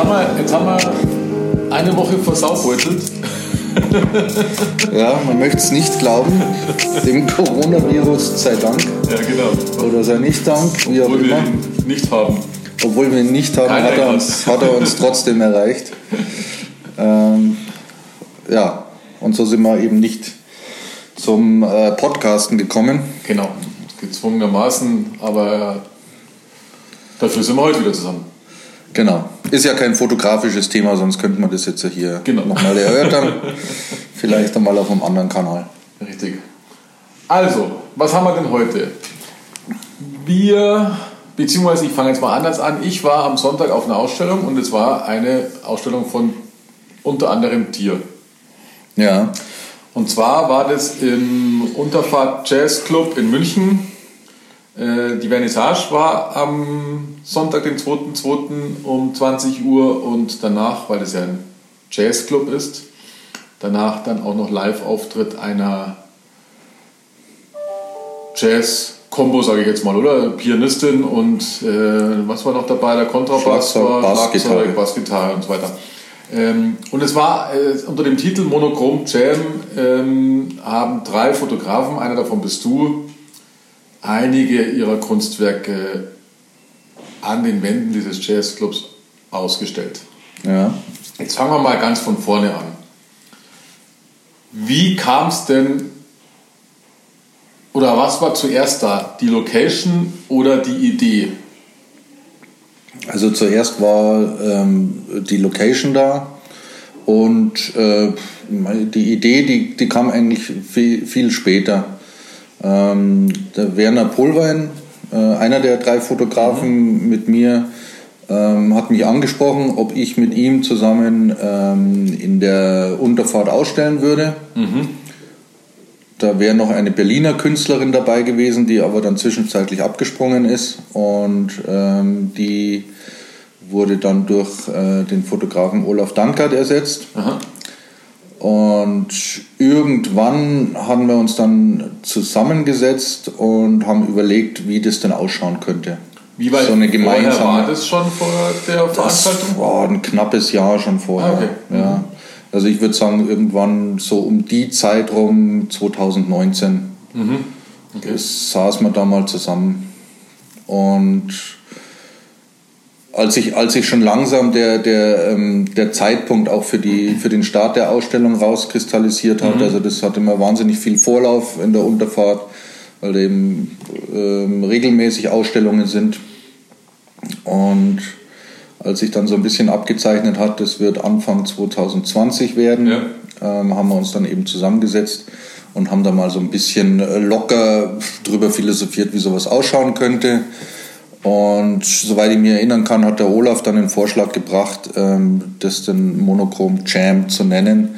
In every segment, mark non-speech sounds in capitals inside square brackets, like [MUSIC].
haben wir, jetzt haben wir eine Woche versaubeutelt. ja, man möchte es nicht glauben. Dem Coronavirus sei Dank. Ja, genau. Oder sei nicht Dank, wie Obwohl auch immer. wir ihn nicht haben. Obwohl wir ihn nicht haben, hat er, uns, hat er, uns, trotzdem erreicht. Ähm, ja, und so sind wir eben nicht zum äh, Podcasten gekommen. Genau, gezwungenermaßen, aber dafür sind wir heute wieder zusammen. Genau. Ist ja kein fotografisches Thema, sonst könnte man das jetzt ja hier genau. nochmal erörtern. [LAUGHS] Vielleicht einmal auf einem anderen Kanal. Richtig. Also, was haben wir denn heute? Wir, beziehungsweise ich fange jetzt mal anders an. Ich war am Sonntag auf einer Ausstellung und es war eine Ausstellung von unter anderem Tier. Ja. Und zwar war das im Unterfahrt Jazz Club in München die Vernissage war am Sonntag, den 2.2. um 20 Uhr und danach, weil es ja ein Jazzclub ist, danach dann auch noch Live-Auftritt einer Jazz-Kombo, sage ich jetzt mal, oder? Pianistin und äh, was war noch dabei? Der Kontrabass, war, Bassgitarre. Bassgitarre und so weiter. Ähm, und es war äh, unter dem Titel Monochrom Jam ähm, haben drei Fotografen, einer davon bist du, einige ihrer Kunstwerke an den Wänden dieses Jazzclubs ausgestellt. Ja. Jetzt fangen wir mal ganz von vorne an. Wie kam es denn, oder was war zuerst da? Die Location oder die Idee? Also zuerst war ähm, die Location da und äh, die Idee, die, die kam eigentlich viel, viel später. Ähm, der Werner Polwein, äh, einer der drei Fotografen mhm. mit mir, ähm, hat mich angesprochen, ob ich mit ihm zusammen ähm, in der Unterfahrt ausstellen würde. Mhm. Da wäre noch eine Berliner Künstlerin dabei gewesen, die aber dann zwischenzeitlich abgesprungen ist und ähm, die wurde dann durch äh, den Fotografen Olaf Dankert ersetzt. Aha. Und irgendwann haben wir uns dann zusammengesetzt und haben überlegt, wie das denn ausschauen könnte. Wie weit so eine gemeinsame, war das schon vor der Veranstaltung? Das war ein knappes Jahr schon vorher. Ah, okay. ja. Mhm. Also ich würde sagen, irgendwann so um die Zeit rum, 2019, mhm. okay. saßen wir da mal zusammen. Und als sich als ich schon langsam der, der, ähm, der Zeitpunkt auch für, die, für den Start der Ausstellung rauskristallisiert hat, mhm. also das hat immer wahnsinnig viel Vorlauf in der Unterfahrt, weil eben ähm, regelmäßig Ausstellungen sind. Und als sich dann so ein bisschen abgezeichnet hat, das wird Anfang 2020 werden, ja. ähm, haben wir uns dann eben zusammengesetzt und haben da mal so ein bisschen locker drüber philosophiert, wie sowas ausschauen könnte. Und soweit ich mich erinnern kann, hat der Olaf dann den Vorschlag gebracht, ähm, das den Monochrom Jam zu nennen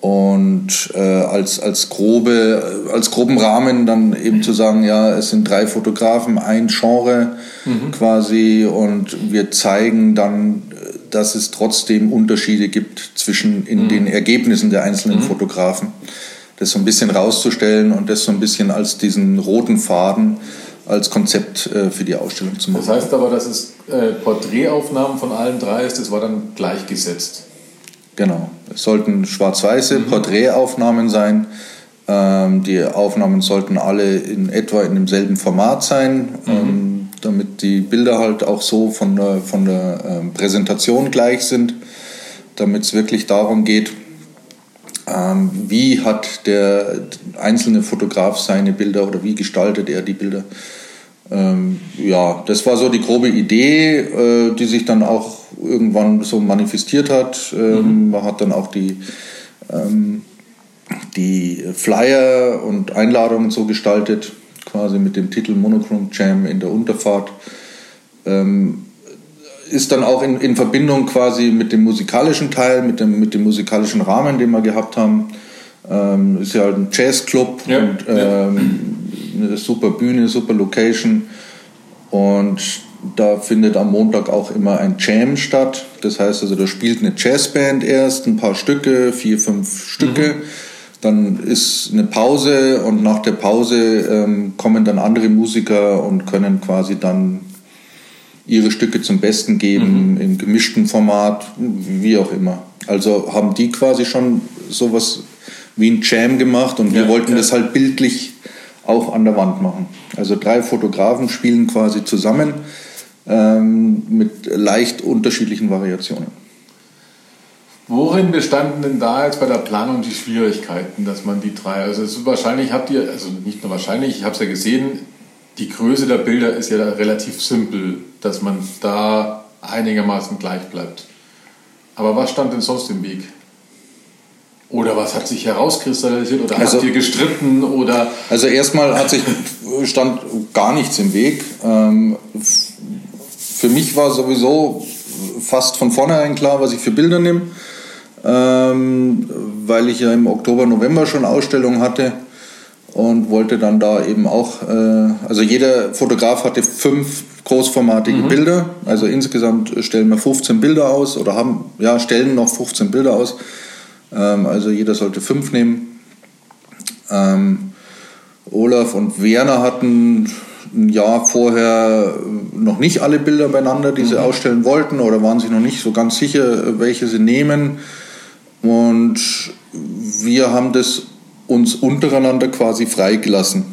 und äh, als, als, grobe, als groben Rahmen dann eben zu sagen, ja, es sind drei Fotografen, ein Genre mhm. quasi und wir zeigen dann, dass es trotzdem Unterschiede gibt zwischen in mhm. den Ergebnissen der einzelnen mhm. Fotografen. Das so ein bisschen rauszustellen und das so ein bisschen als diesen roten Faden als Konzept äh, für die Ausstellung zu machen. Das heißt aber, dass es äh, Porträtaufnahmen von allen drei ist, das war dann gleichgesetzt. Genau. Es sollten schwarz-weiße mhm. Porträtaufnahmen sein. Ähm, die Aufnahmen sollten alle in etwa in demselben Format sein, mhm. ähm, damit die Bilder halt auch so von der, von der ähm, Präsentation gleich sind, damit es wirklich darum geht, wie hat der einzelne Fotograf seine Bilder oder wie gestaltet er die Bilder. Ähm, ja, das war so die grobe Idee, äh, die sich dann auch irgendwann so manifestiert hat. Ähm, mhm. Man hat dann auch die, ähm, die Flyer und Einladungen so gestaltet, quasi mit dem Titel Monochrome Jam in der Unterfahrt. Ähm, ist dann auch in, in Verbindung quasi mit dem musikalischen Teil, mit dem, mit dem musikalischen Rahmen, den wir gehabt haben. Ähm, ist ja halt ein Jazzclub ja, und ähm, ja. eine super Bühne, super Location. Und da findet am Montag auch immer ein Jam statt. Das heißt also, da spielt eine Jazzband erst ein paar Stücke, vier, fünf Stücke. Mhm. Dann ist eine Pause und nach der Pause ähm, kommen dann andere Musiker und können quasi dann ihre Stücke zum Besten geben, mhm. im gemischten Format, wie auch immer. Also haben die quasi schon sowas wie ein Jam gemacht und wir wollten ja. das halt bildlich auch an der Wand machen. Also drei Fotografen spielen quasi zusammen ähm, mit leicht unterschiedlichen Variationen. Worin bestanden denn da jetzt bei der Planung die Schwierigkeiten, dass man die drei, also wahrscheinlich habt ihr, also nicht nur wahrscheinlich, ich habe es ja gesehen, die Größe der Bilder ist ja relativ simpel, dass man da einigermaßen gleich bleibt. Aber was stand denn sonst im Weg? Oder was hat sich herauskristallisiert oder also, habt ihr gestritten oder? Also erstmal hat sich stand gar nichts im Weg. Ähm, für mich war sowieso fast von vornherein klar, was ich für Bilder nehme, ähm, weil ich ja im Oktober, November schon Ausstellungen hatte und wollte dann da eben auch, äh, also jeder Fotograf hatte fünf großformatige mhm. Bilder, also insgesamt stellen wir 15 Bilder aus oder haben, ja, stellen noch 15 Bilder aus ähm, also jeder sollte fünf nehmen. Ähm, Olaf und Werner hatten ein Jahr vorher noch nicht alle Bilder beieinander, die sie mhm. ausstellen wollten oder waren sich noch nicht so ganz sicher, welche sie nehmen. Und wir haben das uns untereinander quasi freigelassen,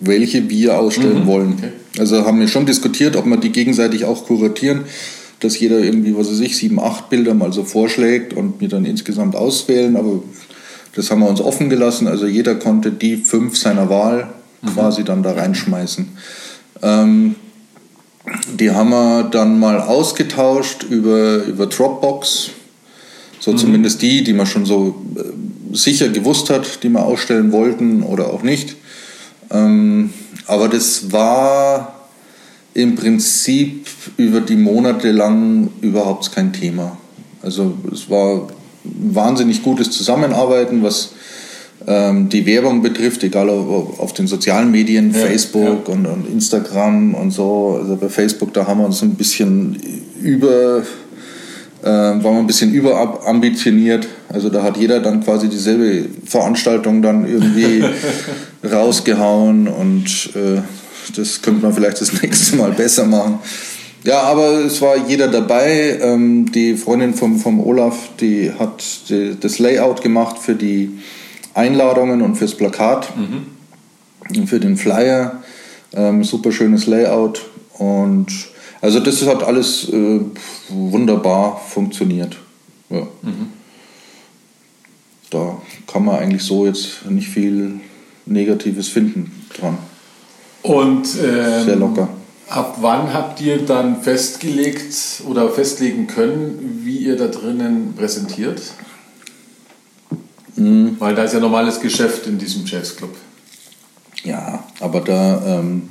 welche wir ausstellen mhm. wollen. Okay. Also haben wir schon diskutiert, ob wir die gegenseitig auch kuratieren dass jeder irgendwie, was weiß ich, sieben, acht Bilder mal so vorschlägt und mir dann insgesamt auswählen. Aber das haben wir uns offen gelassen. Also jeder konnte die fünf seiner Wahl mhm. quasi dann da reinschmeißen. Ähm, die haben wir dann mal ausgetauscht über, über Dropbox. So mhm. zumindest die, die man schon so äh, sicher gewusst hat, die wir ausstellen wollten oder auch nicht. Ähm, aber das war im Prinzip über die Monate lang überhaupt kein Thema. Also es war wahnsinnig gutes Zusammenarbeiten, was ähm, die Werbung betrifft, egal ob auf den sozialen Medien, ja, Facebook ja. Und, und, Instagram und so. Also bei Facebook, da haben wir uns ein bisschen über, äh, waren wir ein bisschen überambitioniert. Also da hat jeder dann quasi dieselbe Veranstaltung dann irgendwie [LAUGHS] rausgehauen und äh, das könnte man vielleicht das [LAUGHS] nächste Mal besser machen. Ja, aber es war jeder dabei. Ähm, die Freundin vom, vom Olaf, die hat die, das Layout gemacht für die Einladungen und fürs Plakat mhm. und für den Flyer. Ähm, super schönes Layout und also das hat alles äh, wunderbar funktioniert. Ja. Mhm. Da kann man eigentlich so jetzt nicht viel Negatives finden dran. Und ähm, sehr locker. Ab wann habt ihr dann festgelegt oder festlegen können, wie ihr da drinnen präsentiert? Mhm. Weil da ist ja normales Geschäft in diesem Jazzclub. Ja, aber da ähm,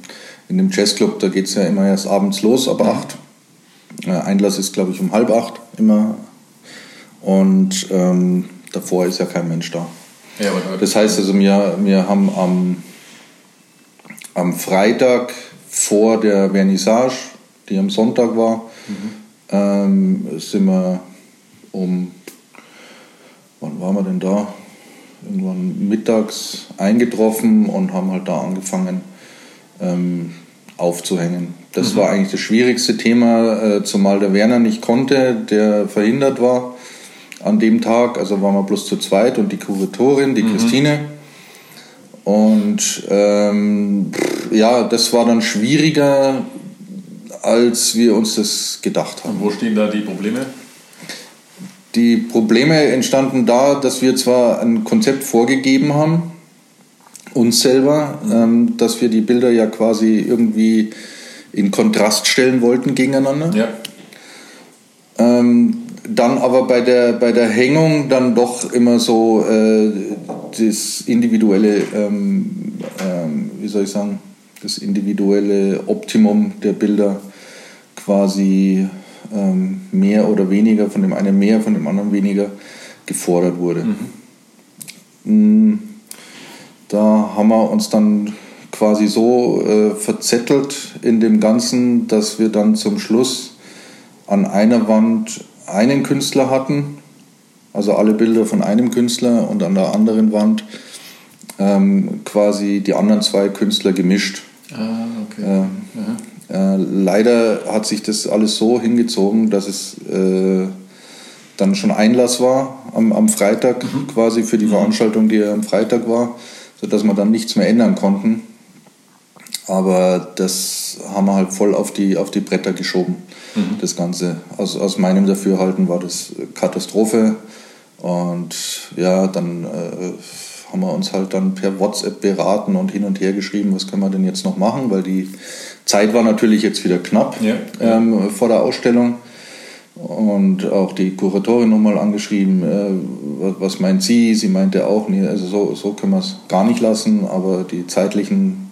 in dem Jazzclub, da geht es ja immer erst abends los, ab acht. Äh, Einlass ist, glaube ich, um halb acht immer. Und ähm, davor ist ja kein Mensch da. Ja, das heißt also, wir, wir haben am am Freitag vor der Vernissage, die am Sonntag war, mhm. ähm, sind wir um, wann waren wir denn da? Irgendwann mittags eingetroffen und haben halt da angefangen ähm, aufzuhängen. Das mhm. war eigentlich das schwierigste Thema, äh, zumal der Werner nicht konnte, der verhindert war an dem Tag. Also waren wir bloß zu zweit und die Kuratorin, die mhm. Christine. Und ähm, ja, das war dann schwieriger, als wir uns das gedacht haben. Und wo stehen da die Probleme? Die Probleme entstanden da, dass wir zwar ein Konzept vorgegeben haben, uns selber, ähm, dass wir die Bilder ja quasi irgendwie in Kontrast stellen wollten gegeneinander. Ja. Ähm, dann aber bei der, bei der Hängung dann doch immer so äh, das individuelle, ähm, ähm, wie soll ich sagen, das individuelle Optimum der Bilder quasi ähm, mehr oder weniger, von dem einen mehr, von dem anderen weniger gefordert wurde. Mhm. Da haben wir uns dann quasi so äh, verzettelt in dem Ganzen, dass wir dann zum Schluss an einer Wand einen Künstler hatten, also alle Bilder von einem Künstler und an der anderen Wand ähm, quasi die anderen zwei Künstler gemischt. Ah, okay. Äh, leider hat sich das alles so hingezogen, dass es äh, dann schon Einlass war am, am Freitag mhm. quasi für die mhm. Veranstaltung, die am Freitag war, sodass wir dann nichts mehr ändern konnten. Aber das haben wir halt voll auf die, auf die Bretter geschoben, mhm. das Ganze. Aus, aus meinem Dafürhalten war das Katastrophe. Und ja, dann äh, haben wir uns halt dann per WhatsApp beraten und hin und her geschrieben, was können wir denn jetzt noch machen, weil die Zeit war natürlich jetzt wieder knapp ja. ähm, vor der Ausstellung. Und auch die Kuratorin nochmal angeschrieben, äh, was meint sie? Sie meinte auch, nee, also so, so können wir es gar nicht lassen, aber die zeitlichen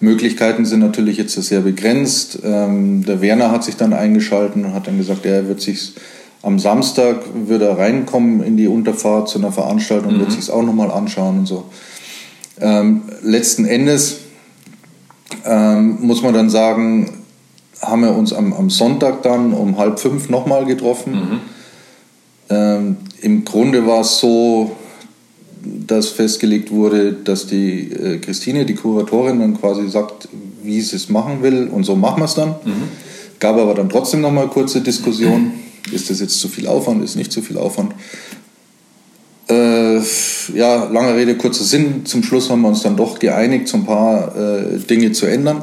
Möglichkeiten sind natürlich jetzt sehr begrenzt. Ähm, der Werner hat sich dann eingeschaltet und hat dann gesagt, er wird sich am Samstag würde er reinkommen in die Unterfahrt zu einer Veranstaltung, mhm. wird sich es auch nochmal anschauen und so. Ähm, letzten Endes ähm, muss man dann sagen, haben wir uns am, am Sonntag dann um halb fünf nochmal getroffen. Mhm. Ähm, Im Grunde war es so, dass festgelegt wurde, dass die äh, Christine, die Kuratorin, dann quasi sagt, wie sie es machen will und so machen wir es dann. Mhm. Gab aber dann trotzdem nochmal kurze Diskussion. Ist das jetzt zu viel Aufwand, ist nicht zu viel Aufwand? Äh, ja, lange Rede, kurzer Sinn. Zum Schluss haben wir uns dann doch geeinigt, so ein paar äh, Dinge zu ändern.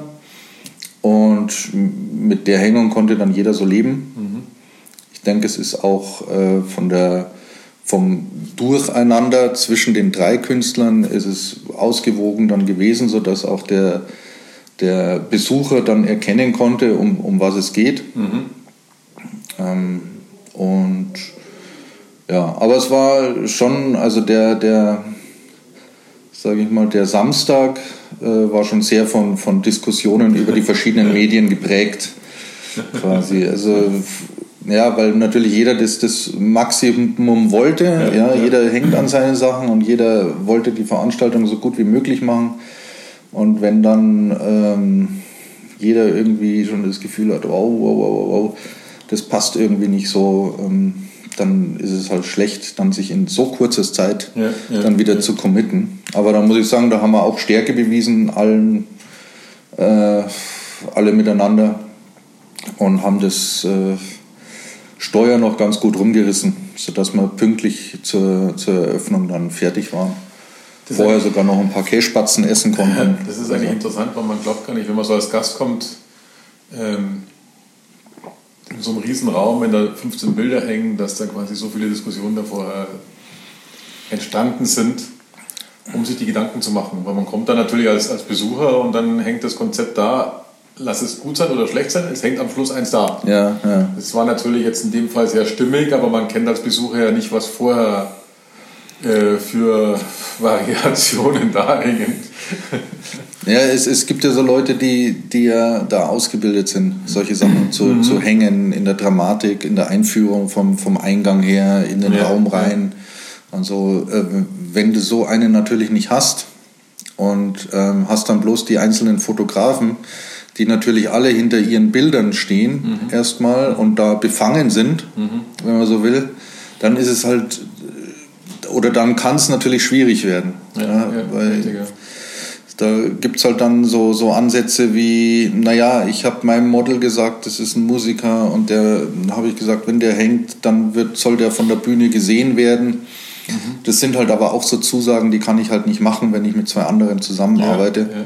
Und mit der Hängung konnte dann jeder so leben. Mhm. Ich denke, es ist auch äh, von der, vom Durcheinander zwischen den drei Künstlern ist es ausgewogen dann gewesen, sodass auch der, der Besucher dann erkennen konnte, um, um was es geht. Mhm. Ähm, und ja, aber es war schon, also der, der sage ich mal, der Samstag äh, war schon sehr von, von Diskussionen über die verschiedenen Medien geprägt. Quasi. Also ja, weil natürlich jeder das, das Maximum wollte. Ja, ja, ja, Jeder hängt an seinen Sachen und jeder wollte die Veranstaltung so gut wie möglich machen. Und wenn dann ähm, jeder irgendwie schon das Gefühl hat, wow, wow, wow, wow, das passt irgendwie nicht so, ähm, dann ist es halt schlecht, dann sich in so kurzer Zeit ja, ja, dann wieder ja. zu committen. Aber da muss ich sagen, da haben wir auch Stärke bewiesen, allen, äh, alle miteinander und haben das äh, Steuer noch ganz gut rumgerissen, sodass wir pünktlich zur, zur Eröffnung dann fertig waren. Das Vorher sogar noch ein paar Kässpatzen essen konnten. [LAUGHS] Das ist eigentlich also. interessant, weil man glaubt gar nicht, wenn man so als Gast kommt, ähm, in so einem riesen Raum, wenn da 15 Bilder hängen, dass da quasi so viele Diskussionen davor entstanden sind, um sich die Gedanken zu machen. Weil man kommt dann natürlich als, als Besucher und dann hängt das Konzept da, lass es gut sein oder schlecht sein, es hängt am Schluss eins da. Ja, ja. Das war natürlich jetzt in dem Fall sehr stimmig, aber man kennt als Besucher ja nicht, was vorher äh, für Variationen [LAUGHS] da hängen. Ja, es, es gibt ja so Leute, die, die ja da ausgebildet sind, solche Sachen zu, mhm. zu hängen in der Dramatik, in der Einführung vom, vom Eingang her, in den ja, Raum rein. Ja. Also äh, wenn du so einen natürlich nicht hast und ähm, hast dann bloß die einzelnen Fotografen, die natürlich alle hinter ihren Bildern stehen mhm. erstmal und da befangen sind, mhm. wenn man so will, dann ist es halt, oder dann kann es natürlich schwierig werden. Ja, ja, weil, richtig, da gibt es halt dann so, so Ansätze wie, naja, ich habe meinem Model gesagt, das ist ein Musiker und der habe ich gesagt, wenn der hängt, dann wird, soll der von der Bühne gesehen werden. Mhm. Das sind halt aber auch so Zusagen, die kann ich halt nicht machen, wenn ich mit zwei anderen zusammenarbeite. Ja, ja.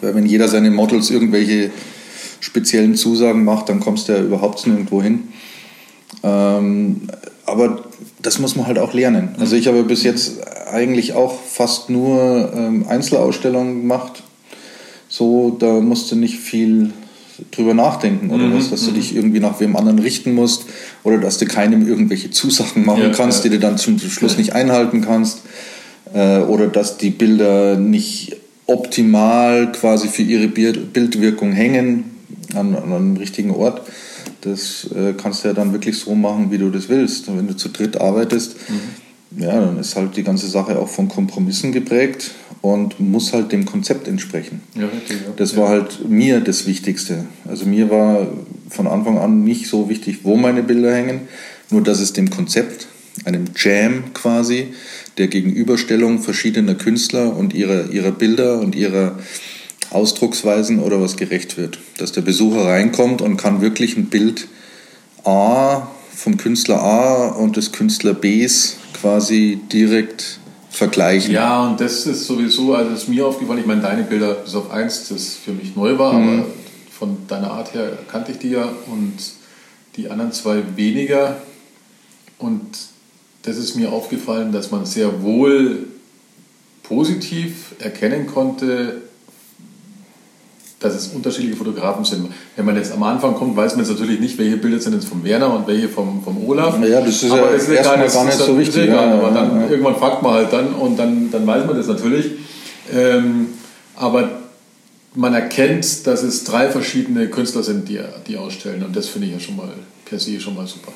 Weil wenn jeder seine Models irgendwelche speziellen Zusagen macht, dann kommst du ja überhaupt nirgendwo hin. Ähm, aber das muss man halt auch lernen. Also ich habe bis jetzt eigentlich auch fast nur ähm, Einzelausstellungen gemacht. So, da musst du nicht viel drüber nachdenken oder mhm, was, dass du mhm. dich irgendwie nach wem anderen richten musst oder dass du keinem irgendwelche Zusagen machen ja, kannst, ja. die du dann zum Schluss nicht einhalten kannst äh, oder dass die Bilder nicht optimal quasi für ihre Bildwirkung hängen an, an einem richtigen Ort. Das äh, kannst du ja dann wirklich so machen, wie du das willst. Und wenn du zu dritt arbeitest, mhm. ja, dann ist halt die ganze Sache auch von Kompromissen geprägt und muss halt dem Konzept entsprechen. Ja, richtig, ja. Das war halt mir das Wichtigste. Also mir war von Anfang an nicht so wichtig, wo meine Bilder hängen, nur dass es dem Konzept, einem Jam quasi, der Gegenüberstellung verschiedener Künstler und ihrer, ihrer Bilder und ihrer Ausdrucksweisen oder was gerecht wird. Dass der Besucher reinkommt und kann wirklich ein Bild A vom Künstler A und des Künstler Bs quasi direkt vergleichen. Ja, und das ist sowieso, also ist mir aufgefallen, ich meine, deine Bilder, bis auf eins, das für mich neu war, mhm. aber von deiner Art her kannte ich die ja und die anderen zwei weniger. Und das ist mir aufgefallen, dass man sehr wohl positiv erkennen konnte, dass es unterschiedliche Fotografen sind. Wenn man jetzt am Anfang kommt, weiß man jetzt natürlich nicht, welche Bilder sind jetzt vom Werner und welche vom, vom Olaf. Ja, das ist aber ja, das ist egal, das gar nicht so wichtig. Egal, ja, aber dann ja. irgendwann fragt man halt dann und dann, dann weiß man das natürlich. Ähm, aber man erkennt, dass es drei verschiedene Künstler sind, die, die ausstellen und das finde ich ja schon mal per se schon mal super.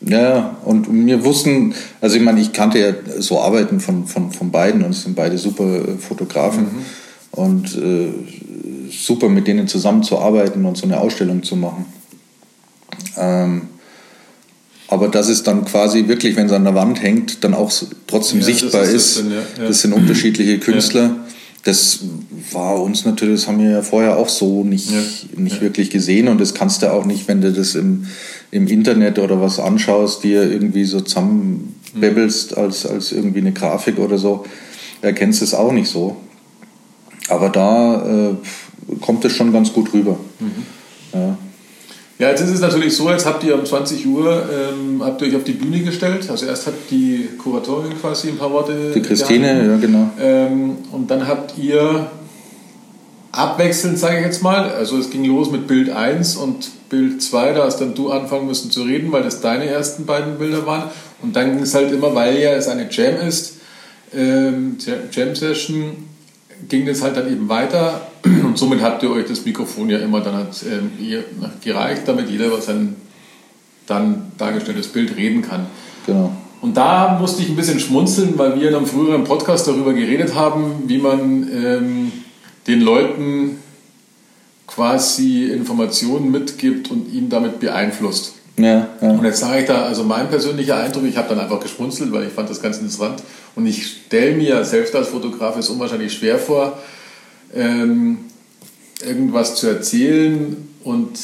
Ja, und wir wussten, also ich meine, ich kannte ja so Arbeiten von, von, von beiden und es sind beide super Fotografen. Mhm. Und äh, super mit denen zusammenzuarbeiten und so eine Ausstellung zu machen. Ähm, aber dass es dann quasi wirklich, wenn es an der Wand hängt, dann auch trotzdem ja, sichtbar ist. ist. Das, dann, ja. Ja. das sind unterschiedliche [CLEARS THROAT] Künstler. Das war uns natürlich, das haben wir ja vorher auch so nicht, nicht wirklich gesehen und das kannst du auch nicht, wenn du das im, im Internet oder was anschaust, dir irgendwie so zusammenbäbbelst mhm. als, als irgendwie eine Grafik oder so, erkennst du es auch nicht so. Aber da äh, kommt es schon ganz gut rüber. Mhm. Ja. Ja, jetzt ist es natürlich so, jetzt habt ihr um 20 Uhr ähm, habt ihr euch auf die Bühne gestellt. Also erst hat die Kuratorin quasi ein paar Worte. Die Christine, ja genau. Ähm, und dann habt ihr abwechselnd, sage ich jetzt mal, also es ging los mit Bild 1 und Bild 2, da hast dann du anfangen müssen zu reden, weil das deine ersten beiden Bilder waren. Und dann ging es halt immer, weil ja es eine Jam ist, ähm, Jam-Session, ging das halt dann eben weiter [CLEARS THROAT] und somit habt ihr euch das Mikrofon ja immer dann hat, ähm, gereicht, damit jeder sein dann dargestelltes Bild reden kann. Genau. Und da musste ich ein bisschen schmunzeln, weil wir in einem früheren Podcast darüber geredet haben, wie man ähm, den Leuten quasi Informationen mitgibt und ihn damit beeinflusst. Ja, ja. Und jetzt sage ich da, also mein persönlicher Eindruck, ich habe dann einfach geschmunzelt, weil ich fand das ganz interessant. Und ich stelle mir selbst als Fotograf es unwahrscheinlich schwer vor, ähm, irgendwas zu erzählen. Und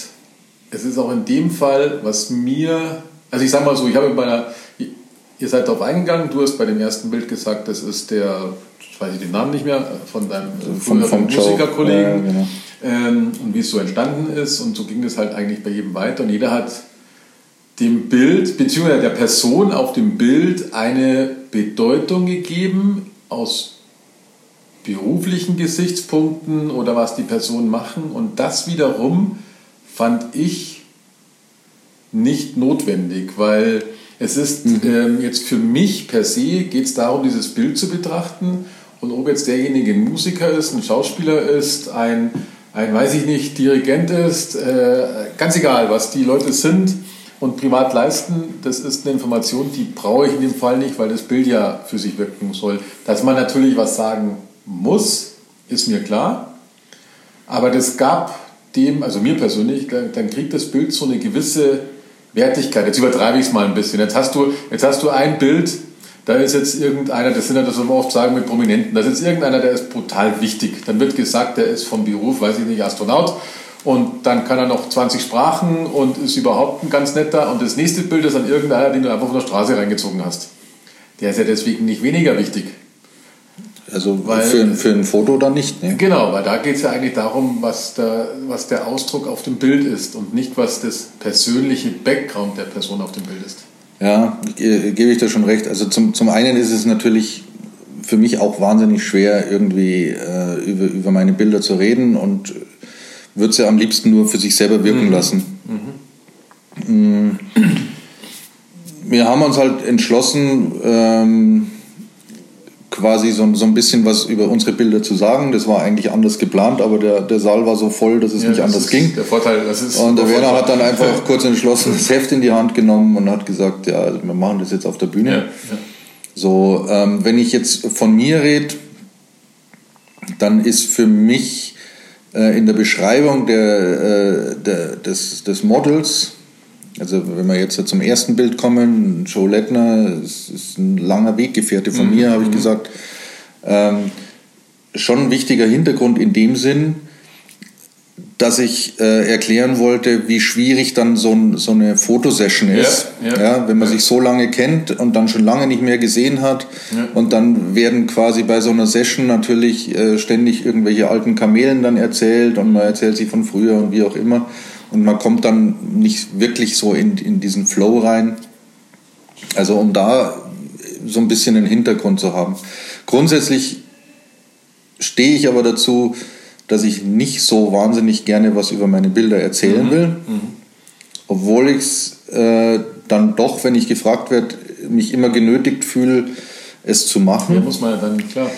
es ist auch in dem Fall, was mir, also ich sage mal so, ich habe bei einer, ihr seid darauf eingegangen, du hast bei dem ersten Bild gesagt, das ist der, ich weiß den Namen nicht mehr, von deinem vom, vom Musikerkollegen. Ja, genau. ähm, und wie es so entstanden ist. Und so ging es halt eigentlich bei jedem weiter. Und jeder hat dem Bild, beziehungsweise der Person auf dem Bild eine Bedeutung gegeben aus beruflichen Gesichtspunkten oder was die Personen machen. Und das wiederum fand ich nicht notwendig, weil es ist mhm. ähm, jetzt für mich per se geht es darum, dieses Bild zu betrachten. Und ob jetzt derjenige ein Musiker ist, ein Schauspieler ist, ein, ein weiß ich nicht, Dirigent ist, äh, ganz egal, was die Leute sind und privat leisten, das ist eine Information, die brauche ich in dem Fall nicht, weil das Bild ja für sich wirken soll. Dass man natürlich was sagen muss, ist mir klar. Aber das gab dem, also mir persönlich, dann kriegt das Bild so eine gewisse Wertigkeit. Jetzt übertreibe ich es mal ein bisschen. Jetzt hast, du, jetzt hast du ein Bild, da ist jetzt irgendeiner, das sind ja das, was wir oft sagen mit Prominenten, da ist jetzt irgendeiner, der ist brutal wichtig. Dann wird gesagt, der ist vom Beruf, weiß ich nicht, Astronaut. Und dann kann er noch 20 Sprachen und ist überhaupt ein ganz netter. Und das nächste Bild ist dann irgendeiner, den du einfach von der Straße reingezogen hast. Der ist ja deswegen nicht weniger wichtig. Also weil, für, für ein Foto dann nicht. Ne? Genau, weil da geht es ja eigentlich darum, was der, was der Ausdruck auf dem Bild ist und nicht, was das persönliche Background der Person auf dem Bild ist. Ja, äh, gebe ich da schon recht. Also zum, zum einen ist es natürlich für mich auch wahnsinnig schwer, irgendwie äh, über, über meine Bilder zu reden und würde sie ja am liebsten nur für sich selber wirken mhm. lassen. Mhm. Wir haben uns halt entschlossen, ähm, quasi so, so ein bisschen was über unsere Bilder zu sagen. Das war eigentlich anders geplant, aber der, der Saal war so voll, dass es ja, nicht das anders ging. Der Vorteil, das ist und der Werner hat dann einfach kurz [LAUGHS] entschlossen das Heft in die Hand genommen und hat gesagt, ja, wir machen das jetzt auf der Bühne. Ja, ja. So, ähm, wenn ich jetzt von mir rede, dann ist für mich in der Beschreibung der, äh, der, des, des Models also wenn wir jetzt zum ersten Bild kommen, Joe Lettner ist, ist ein langer Weggefährte von mhm. mir, habe ich mhm. gesagt. Ähm, schon ein wichtiger Hintergrund in dem Sinn, dass ich äh, erklären wollte, wie schwierig dann so, ein, so eine Fotosession ist. Ja, ja, ja wenn man ja. sich so lange kennt und dann schon lange nicht mehr gesehen hat. Und dann werden quasi bei so einer Session natürlich äh, ständig irgendwelche alten Kamelen dann erzählt und man erzählt sich von früher und wie auch immer. Und man kommt dann nicht wirklich so in, in diesen Flow rein. Also um da so ein bisschen einen Hintergrund zu haben. Grundsätzlich stehe ich aber dazu, dass ich nicht so wahnsinnig gerne was über meine Bilder erzählen mhm. will. Mhm. Obwohl ich es äh, dann doch, wenn ich gefragt werde, mich immer genötigt fühle, es zu machen. Ja, muss man ja dann, klar.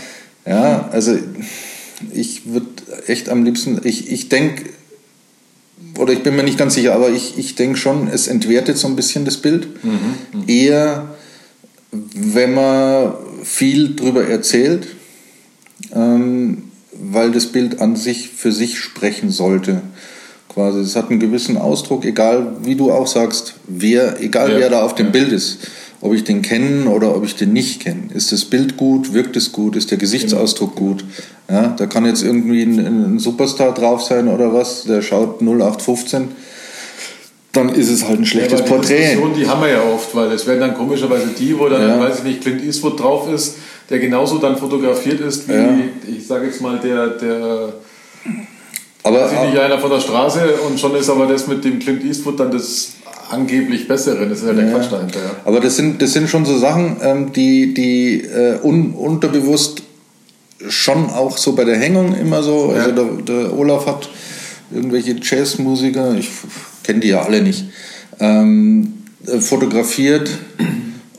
Ja, also ich würde echt am liebsten, ich, ich denke, oder ich bin mir nicht ganz sicher, aber ich, ich denke schon, es entwertet so ein bisschen das Bild. Mhm. Mhm. Eher, wenn man viel drüber erzählt. Ähm, weil das Bild an sich für sich sprechen sollte. Quasi, es hat einen gewissen Ausdruck, egal wie du auch sagst, wer, egal ja. wer da auf dem ja. Bild ist, ob ich den kenne oder ob ich den nicht kenne. Ist das Bild gut, wirkt es gut, ist der Gesichtsausdruck genau. gut? Ja, da kann jetzt irgendwie ein, ein Superstar drauf sein oder was, der schaut 0815 dann ist es halt ein schlechtes ja, die Porträt. Diskussion, die haben wir ja oft, weil es werden dann komischerweise die, wo dann, ja. weiß ich nicht, Clint Eastwood drauf ist, der genauso dann fotografiert ist wie, ja. ich sage jetzt mal, der, der aber sieht nicht einer von der Straße und schon ist aber das mit dem Clint Eastwood dann das angeblich Bessere. Das ist ja der. Quatsch dahinter. Ja. Aber das sind, das sind schon so Sachen, ähm, die, die äh, un, unterbewusst schon auch so bei der Hängung immer so. Also der, der Olaf hat irgendwelche Jazzmusiker, ich kenne die ja alle nicht, ähm, äh, fotografiert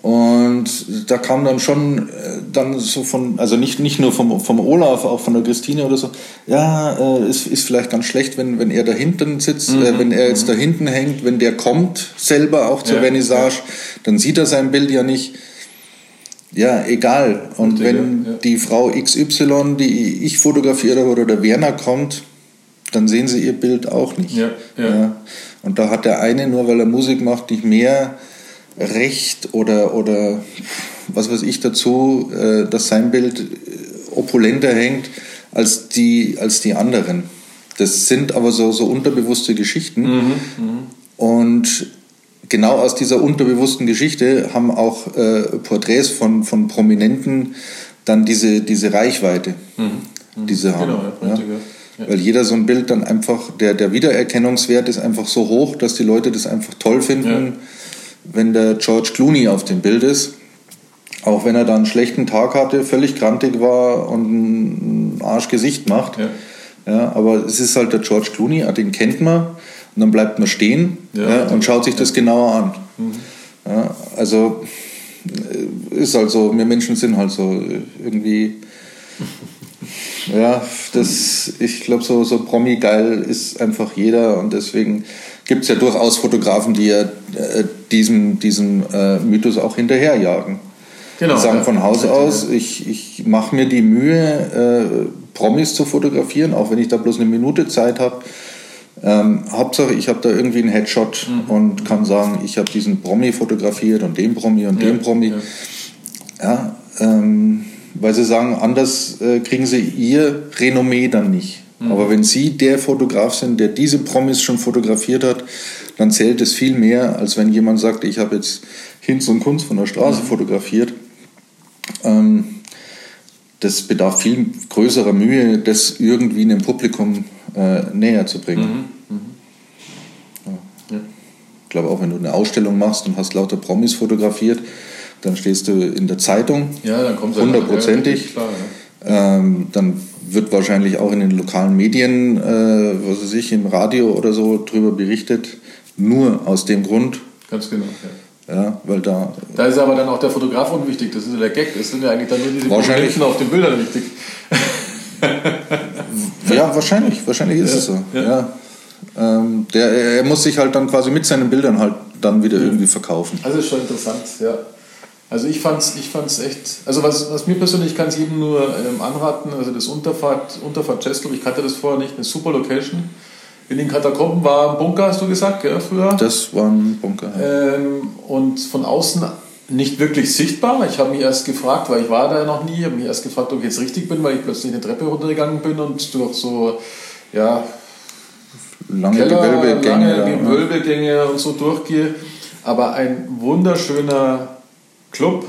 und da kam dann schon äh, dann so von, also nicht, nicht nur vom, vom Olaf, auch von der Christine oder so, ja, äh, ist, ist vielleicht ganz schlecht, wenn, wenn er da hinten sitzt, äh, mhm. äh, wenn er jetzt mhm. da hinten hängt, wenn der kommt selber auch zur ja, Vernissage, ja. dann sieht er sein Bild ja nicht. Ja, egal. Und Richtig, wenn ja. die Frau XY, die ich fotografiert habe, oder der Werner kommt, dann sehen sie ihr Bild auch nicht. Ja, ja. Und da hat der eine, nur weil er Musik macht, nicht mehr Recht oder, oder was weiß ich dazu, äh, dass sein Bild opulenter hängt als die, als die anderen. Das sind aber so, so unterbewusste Geschichten. Mhm, mh. Und genau aus dieser unterbewussten Geschichte haben auch äh, Porträts von, von Prominenten dann diese, diese Reichweite, mhm, die sie haben. Genau, ja, ja. Ja. Weil jeder so ein Bild dann einfach, der, der Wiedererkennungswert ist einfach so hoch, dass die Leute das einfach toll finden wenn der George Clooney auf dem Bild ist. Auch wenn er dann einen schlechten Tag hatte, völlig krantig war und ein Arschgesicht macht. Ja. ja. aber es ist halt der George Clooney, den kennt man. Und dann bleibt man stehen ja, ja, und schaut sich das genauer an. Mhm. Also äh, ist halt so, wir Menschen sind halt so äh, irgendwie. [LAUGHS] ja, das, ich glaube, so, so Promi-geil ist einfach jeder und deswegen gibt es ja durchaus Fotografen, die ja äh, diesem, diesem äh, Mythos auch hinterherjagen. Genau, die sagen von Haus aus, ich, ich mache mir die Mühe, äh, Promis zu fotografieren, auch wenn ich da bloß eine Minute Zeit habe. Ähm, Hauptsache, ich habe da irgendwie einen Headshot mhm. und kann sagen, ich habe diesen Promi fotografiert und den Promi und ja, den Promi. Ja, ja ähm, weil sie sagen, anders äh, kriegen sie ihr Renommee dann nicht. Mhm. Aber wenn Sie der Fotograf sind, der diese Promis schon fotografiert hat, dann zählt es viel mehr, als wenn jemand sagt, ich habe jetzt Hinz und Kunst von der Straße mhm. fotografiert. Ähm, das bedarf viel größerer Mühe, das irgendwie einem Publikum äh, näher zu bringen. Mhm. mhm. Ja. Ich glaube auch, wenn du eine Ausstellung machst und hast lauter Promis fotografiert, dann stehst du in der Zeitung, ja, dann kommt hundertprozentig. Ja, ähm, dann wird wahrscheinlich auch in den lokalen Medien, äh, was weiß ich, im Radio oder so drüber berichtet. Nur aus dem Grund. Ganz genau, ja. Ja, weil da. Da ist aber dann auch der Fotograf unwichtig. Das ist ja der Gag. Es sind ja eigentlich dann nur diese Prominenten auf den Bildern wichtig. ja, wahrscheinlich. Wahrscheinlich ist ja, es so. Ja. ja. Ähm, der, er muss sich halt dann quasi mit seinen Bildern halt dann wieder irgendwie verkaufen. Also ist schon interessant, ja. Also ich fand's, ich fand's echt, also was, was mir persönlich, ich kann es jedem nur ähm, anraten, also das Unterfahrt, Unterfahrt Chess ich kannte das vorher nicht, eine super Location. In den Katakomben war ein Bunker, hast du gesagt, gell, früher? Das war ein Bunker. Ja. Ähm, und von außen nicht wirklich sichtbar. Ich habe mich erst gefragt, weil ich war da noch nie, habe mich erst gefragt, ob ich jetzt richtig bin, weil ich plötzlich eine Treppe runtergegangen bin und durch so, ja, lange Keller, Gewölbegänge, lange Gewölbegänge und so durchgehe. Aber ein wunderschöner Club,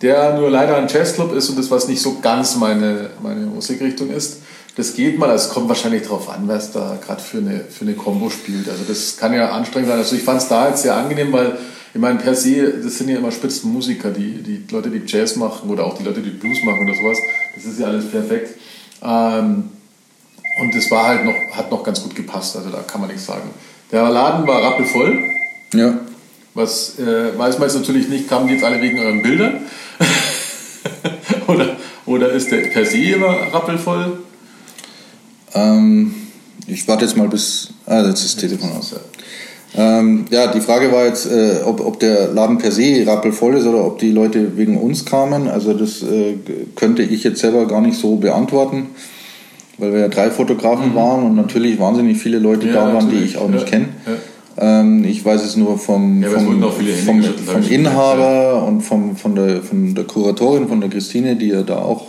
der nur leider ein Jazzclub ist und das, was nicht so ganz meine, meine Musikrichtung ist. Das geht mal, es kommt wahrscheinlich darauf an, was da gerade für eine, für eine Combo spielt. Also das kann ja anstrengend sein. Also ich fand es da jetzt sehr angenehm, weil ich meine, per se, das sind ja immer Spitzenmusiker, die, die Leute, die Jazz machen oder auch die Leute, die Blues machen oder sowas. Das ist ja alles perfekt. Ähm, und das war halt noch, hat noch ganz gut gepasst, also da kann man nichts sagen. Der Laden war rappelvoll. Ja. Was äh, weiß man jetzt natürlich nicht, kamen die jetzt alle wegen euren Bildern? [LAUGHS] oder, oder ist der per se immer rappelvoll? Ähm, ich warte jetzt mal bis. Ah, jetzt ist das Telefon aus. Ähm, ja, die Frage war jetzt, äh, ob, ob der Laden per se rappelvoll ist oder ob die Leute wegen uns kamen. Also das äh, könnte ich jetzt selber gar nicht so beantworten, weil wir ja drei Fotografen mhm. waren und natürlich wahnsinnig viele Leute ja, da waren, die ich auch nicht kenne. Ja. Ähm, ich weiß es nur vom, ja, vom, vom, vom Inhaber und vom, von, der, von der Kuratorin, von der Christine, die ja da auch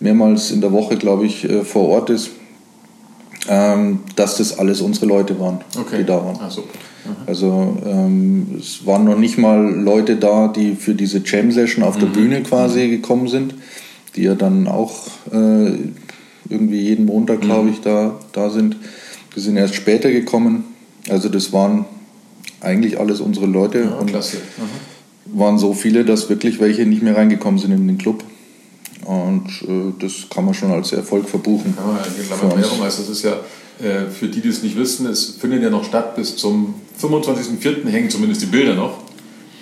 mehrmals in der Woche, glaube ich, äh, vor Ort ist ähm, dass das alles unsere Leute waren, okay. die da waren. Ah, also ähm, es waren noch nicht mal Leute da, die für diese Jam-Session auf mhm. der Bühne quasi mhm. gekommen sind, die ja dann auch äh, irgendwie jeden Montag, glaube mhm. ich, da, da sind. Die sind erst später gekommen. Also das waren eigentlich alles unsere Leute ja, und klasse. waren so viele, dass wirklich welche nicht mehr reingekommen sind in den Club. Und äh, das kann man schon als Erfolg verbuchen. Ja, Werbung, also das ist ja, äh, für die, die es nicht wissen, es findet ja noch statt bis zum 25.04. hängen zumindest die Bilder noch.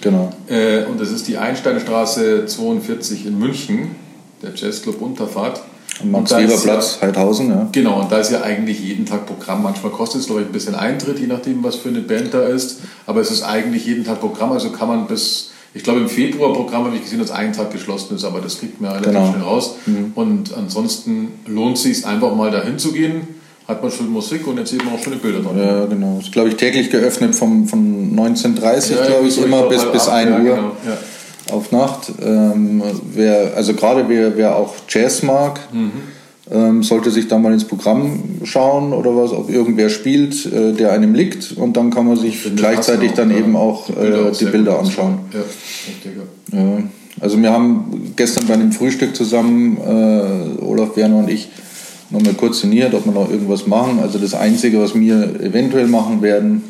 Genau. Äh, und das ist die Einsteinstraße 42 in München, der Jazzclub Unterfahrt. Am Max-Weber-Platz, ja, Heidhausen, ja. Genau, und da ist ja eigentlich jeden Tag Programm. Manchmal kostet es, glaube ich, ein bisschen Eintritt, je nachdem, was für eine Band da ist. Aber es ist eigentlich jeden Tag Programm, also kann man bis ich glaube, im Februar-Programm habe ich gesehen, dass ein Tag geschlossen ist, aber das kriegt man relativ genau. schnell raus. Mhm. Und ansonsten lohnt es sich einfach mal dahin zu gehen. Hat man schön Musik und jetzt sieht man auch schöne Bilder dran. Ja, genau. Ist, glaube ich, täglich geöffnet vom, von 19.30 ja, glaube ich, immer bis, bis 1 Uhr. Genau. Ja. Auf Nacht. Ähm, wer, also gerade wer, wer auch Jazz mag, mhm ähm, sollte sich da mal ins Programm schauen oder was, ob irgendwer spielt, äh, der einem liegt und dann kann man sich gleichzeitig dann auch, eben auch die Bilder, äh, die Bilder anschauen. Ja, ja, also wir haben gestern bei einem Frühstück zusammen, äh, Olaf Werner und ich, nochmal kurz sinniert, ob wir noch irgendwas machen. Also das Einzige, was wir eventuell machen werden,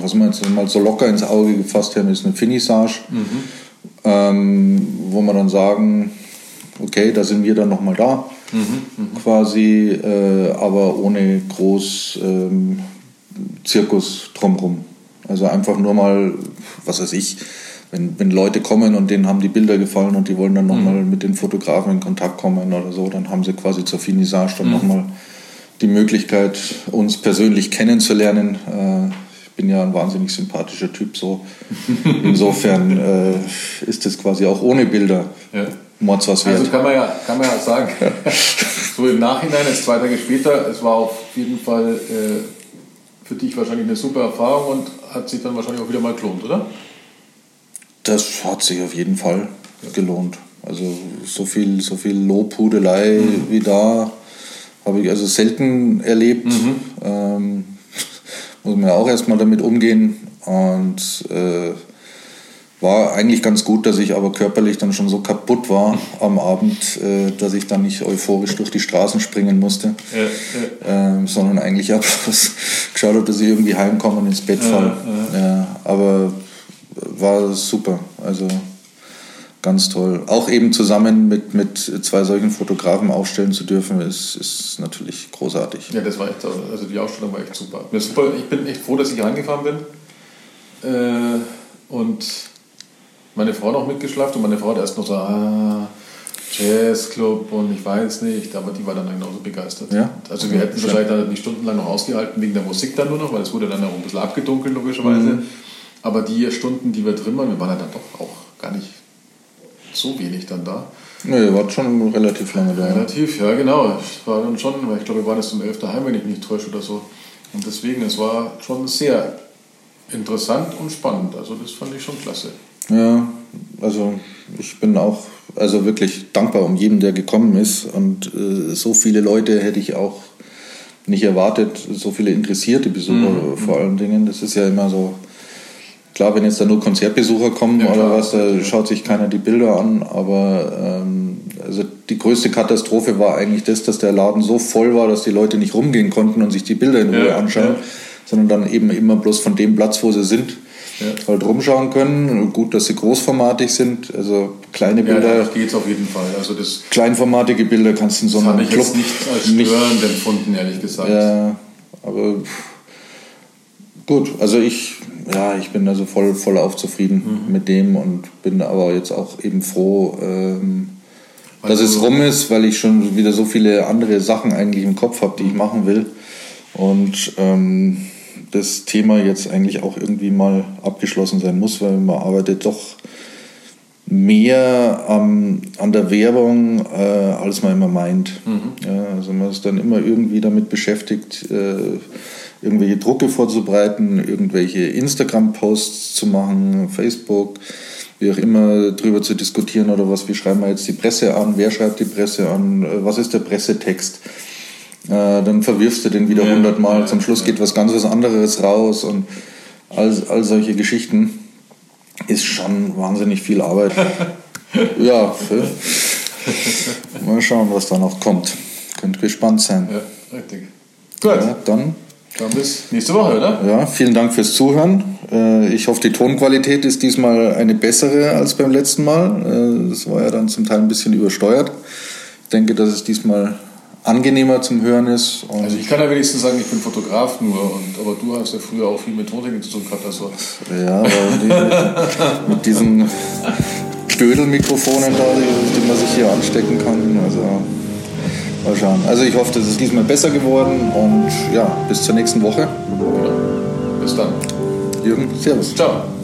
was wir jetzt mal so locker ins Auge gefasst haben, ist eine Finissage, mhm. Ähm, wo wir dann sagen, okay, da sind wir dann nochmal da mhm, quasi, äh, aber ohne groß ähm, Zirkus drumherum. Also einfach nur mal, was weiß ich, wenn, wenn Leute kommen und denen haben die Bilder gefallen und die wollen dann nochmal mhm. mit den Fotografen in Kontakt kommen oder so, dann haben sie quasi zur Finissage dann mhm. nochmal die Möglichkeit, uns persönlich kennenzulernen. Äh, bin ja ein wahnsinnig sympathischer Typ, so. Insofern [LAUGHS] äh, ist das quasi auch ohne Bilder. Ja. Mords was wert. Also kann man ja, kann man ja sagen, [LAUGHS] so im Nachhinein, jetzt zwei Tage später, es war auf jeden Fall äh, für dich wahrscheinlich eine super Erfahrung und hat sich dann wahrscheinlich auch wieder mal gelohnt, oder? Das hat sich auf jeden Fall ja. gelohnt. Also so viel, so viel Lobhudelei mhm. wie da habe ich also selten erlebt. Mhm. Ähm, muss man ja auch erstmal damit umgehen. Und äh, war eigentlich ganz gut, dass ich aber körperlich dann schon so kaputt war am Abend, äh, dass ich dann nicht euphorisch durch die Straßen springen musste, ja, ja. Äh, sondern eigentlich habe [LAUGHS] geschaut habe, dass ich irgendwie heimkomme und ins Bett falle. Ja, ja. aber war super, also ganz toll. Auch eben zusammen mit, mit zwei solchen Fotografen aufstellen zu dürfen, ist, ist natürlich großartig. Ja, das war echt, also die Ausstellung war echt super. Ich bin echt froh, dass ich reingefahren bin. Äh, und meine Frau noch mitgeschlafen und meine Frau hat erst noch so, ah, Jazzclub und ich weiß nicht, aber die war dann genauso begeistert. Ja? Also wir hätten wahrscheinlich dann nicht stundenlang noch ausgehalten wegen der Musik dann nur noch, weil es wurde dann auch ein bisschen abgedunkelt logischerweise. Mhm. Aber die Stunden, die wir drin waren, wir waren ja dann doch auch gar nicht so wenig dann da. Ne, ihr wart schon relativ lange da. Relativ, ja genau. Es war dann schon, weil ich glaube, wir waren jetzt um 11 daheim, wenn ich mich nicht täusche oder so. Und deswegen, es war schon sehr interessant und spannend. Also das fand ich schon klasse. Ja, also ich bin auch also wirklich dankbar um jeden, der gekommen ist. Und äh, so viele Leute hätte ich auch nicht erwartet, so viele interessierte Besucher mhm. vor allen Dingen. Das ist ja immer so, klar, wenn jetzt da nur Konzertbesucher kommen ja, oder was, da schaut sich keiner die Bilder an. Aber ähm, also die größte Katastrophe war eigentlich das, dass der Laden so voll war, dass die Leute nicht rumgehen konnten und sich die Bilder in Ruhe ja, anschauen, ja. sondern dann eben immer bloß von dem Platz, wo sie sind, halt rumschauen können. Gut, dass sie großformatig sind, also kleine Bilder. Ja, geht auf jeden Fall. Also das kleinformatige Bilder kannst du in so einem Club jetzt nicht als störend empfunden, ehrlich gesagt. Ja, aber gut, also ich, ja, ich bin also voll, voll auf zufrieden mhm. mit dem und bin aber jetzt auch eben froh, ähm, dass es rum ist, weil ich schon wieder so viele andere Sachen eigentlich im Kopf habe, die ich machen will. Und ähm, das Thema jetzt eigentlich auch irgendwie mal abgeschlossen sein muss, weil man arbeitet doch mehr ähm, an der Werbung, äh, als man immer meint. Mhm. Ja, also man ist dann immer irgendwie damit beschäftigt, äh, irgendwelche Drucke vorzubereiten, irgendwelche Instagram-Posts zu machen, Facebook, wie auch immer, darüber zu diskutieren oder was, wie schreiben wir jetzt die Presse an, wer schreibt die Presse an, äh, was ist der Pressetext äh, dann verwirfst du den wieder hundertmal. Ja, Zum Schluss geht was ganz was anderes raus und all, all solche Geschichten ist schon wahnsinnig viel Arbeit. [LAUGHS] ja, mal schauen, was da noch kommt. Könnt gespannt sein. Ja, richtig. Gut. Ja, dann. Dann bis nächste Woche, oder? Ja, vielen Dank fürs Zuhören. Äh, ich hoffe, die Tonqualität ist diesmal eine bessere als beim letzten Mal. Äh, das war ja dann zum Teil ein bisschen übersteuert. Ich denke, dass es diesmal angenehmer zum Hören ist. also ich kann ja wenigstens sagen, ich bin Fotograf nur, und, aber du hast ja früher auch viel mit Tontechnik zu tun gehabt. Also. Ja, aber die, mit diesen Dödelmikrofonen da, die, die man sich hier anstecken kann. Also mal schauen. Also ich hoffe, das ist diesmal besser geworden und ja, bis zur nächsten Woche. Bis dann. Jürgen, Servus. Ciao.